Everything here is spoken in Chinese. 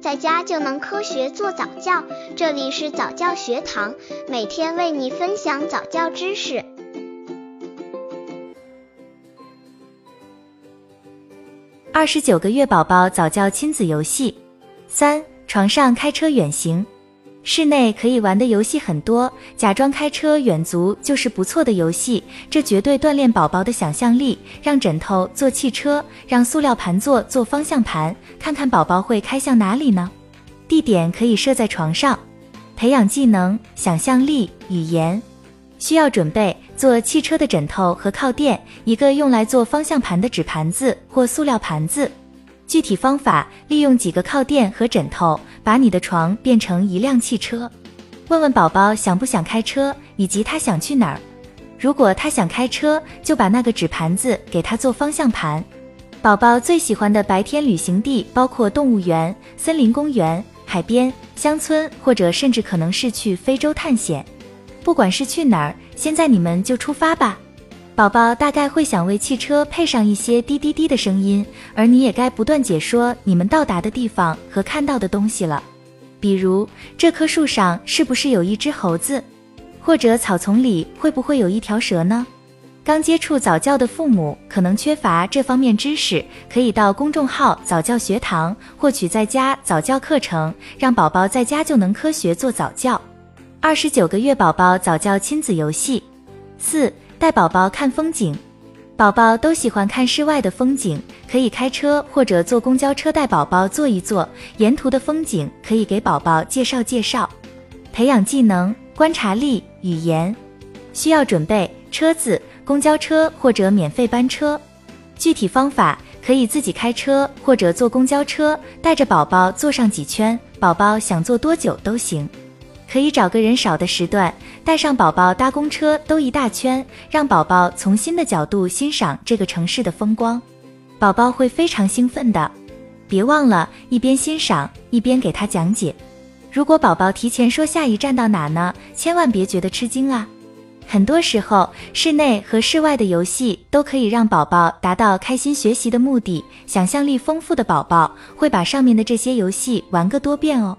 在家就能科学做早教。这里是早教学堂，每天为你分享早教知识。二十九个月宝宝早教亲子游戏三：床上开车远行。室内可以玩的游戏很多，假装开车远足就是不错的游戏，这绝对锻炼宝宝的想象力。让枕头做汽车，让塑料盘座做方向盘，看看宝宝会开向哪里呢？地点可以设在床上，培养技能、想象力、语言。需要准备做汽车的枕头和靠垫，一个用来做方向盘的纸盘子或塑料盘子。具体方法：利用几个靠垫和枕头，把你的床变成一辆汽车。问问宝宝想不想开车，以及他想去哪儿。如果他想开车，就把那个纸盘子给他做方向盘。宝宝最喜欢的白天旅行地包括动物园、森林公园、海边、乡村，或者甚至可能是去非洲探险。不管是去哪儿，现在你们就出发吧。宝宝大概会想为汽车配上一些滴滴滴的声音，而你也该不断解说你们到达的地方和看到的东西了。比如，这棵树上是不是有一只猴子？或者草丛里会不会有一条蛇呢？刚接触早教的父母可能缺乏这方面知识，可以到公众号早教学堂获取在家早教课程，让宝宝在家就能科学做早教。二十九个月宝宝早教亲子游戏四。带宝宝看风景，宝宝都喜欢看室外的风景，可以开车或者坐公交车带宝宝坐一坐，沿途的风景可以给宝宝介绍介绍，培养技能、观察力、语言。需要准备车子、公交车或者免费班车。具体方法可以自己开车或者坐公交车，带着宝宝坐上几圈，宝宝想坐多久都行。可以找个人少的时段，带上宝宝搭公车兜一大圈，让宝宝从新的角度欣赏这个城市的风光，宝宝会非常兴奋的。别忘了，一边欣赏一边给他讲解。如果宝宝提前说下一站到哪呢，千万别觉得吃惊啊。很多时候，室内和室外的游戏都可以让宝宝达到开心学习的目的。想象力丰富的宝宝会把上面的这些游戏玩个多遍哦。